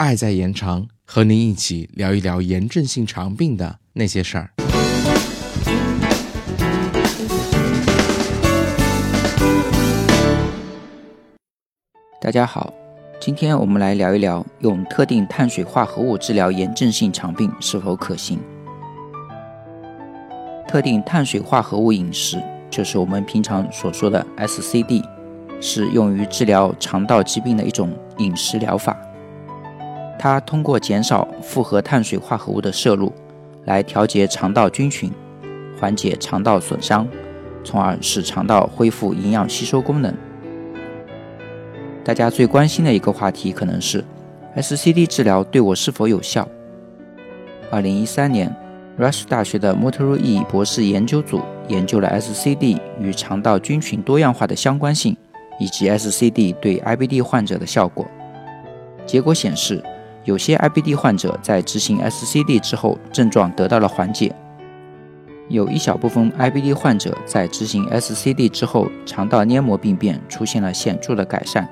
爱在延长，和您一起聊一聊炎症性肠病的那些事儿。大家好，今天我们来聊一聊用特定碳水化合物治疗炎症性肠病是否可行。特定碳水化合物饮食就是我们平常所说的 SCD，是用于治疗肠道疾病的一种饮食疗法。它通过减少复合碳水化合物的摄入，来调节肠道菌群，缓解肠道损伤，从而使肠道恢复营养吸收功能。大家最关心的一个话题可能是，SCD 治疗对我是否有效？二零一三年，Rush 大学的莫特鲁伊博士研究组研究了 SCD 与肠道菌群多样化的相关性，以及 SCD 对 IBD 患者的效果。结果显示，有些 IBD 患者在执行 SCD 之后，症状得到了缓解；有一小部分 IBD 患者在执行 SCD 之后，肠道黏膜病变出现了显著的改善。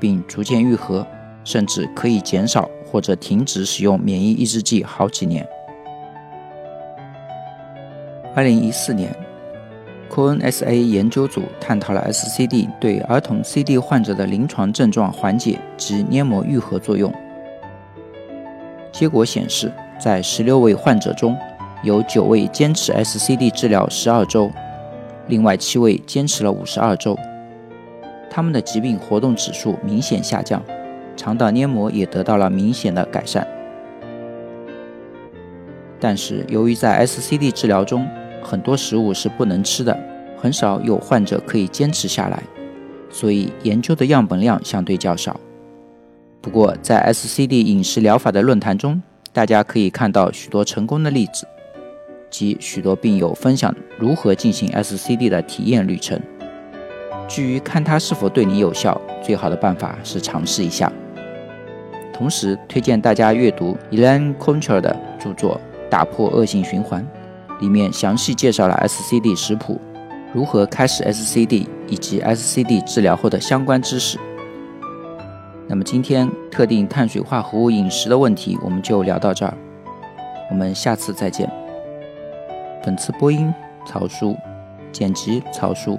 并逐渐愈合，甚至可以减少或者停止使用免疫抑制剂好几年。二零一四年，CONSA 研究组探讨了 SCD 对儿童 CD 患者的临床症状缓解及黏膜愈合作用。结果显示，在十六位患者中，有九位坚持 SCD 治疗十二周，另外七位坚持了五十二周。他们的疾病活动指数明显下降，肠道黏膜也得到了明显的改善。但是，由于在 SCD 治疗中，很多食物是不能吃的，很少有患者可以坚持下来，所以研究的样本量相对较少。不过，在 SCD 饮食疗法的论坛中，大家可以看到许多成功的例子，及许多病友分享如何进行 SCD 的体验旅程。至于看它是否对你有效，最好的办法是尝试一下。同时，推荐大家阅读 Elaine Concher 的著作《打破恶性循环》，里面详细介绍了 SCD 食谱、如何开始 SCD 以及 SCD 治疗后的相关知识。那么，今天特定碳水化合物饮食的问题我们就聊到这儿，我们下次再见。本次播音曹叔，剪辑曹叔。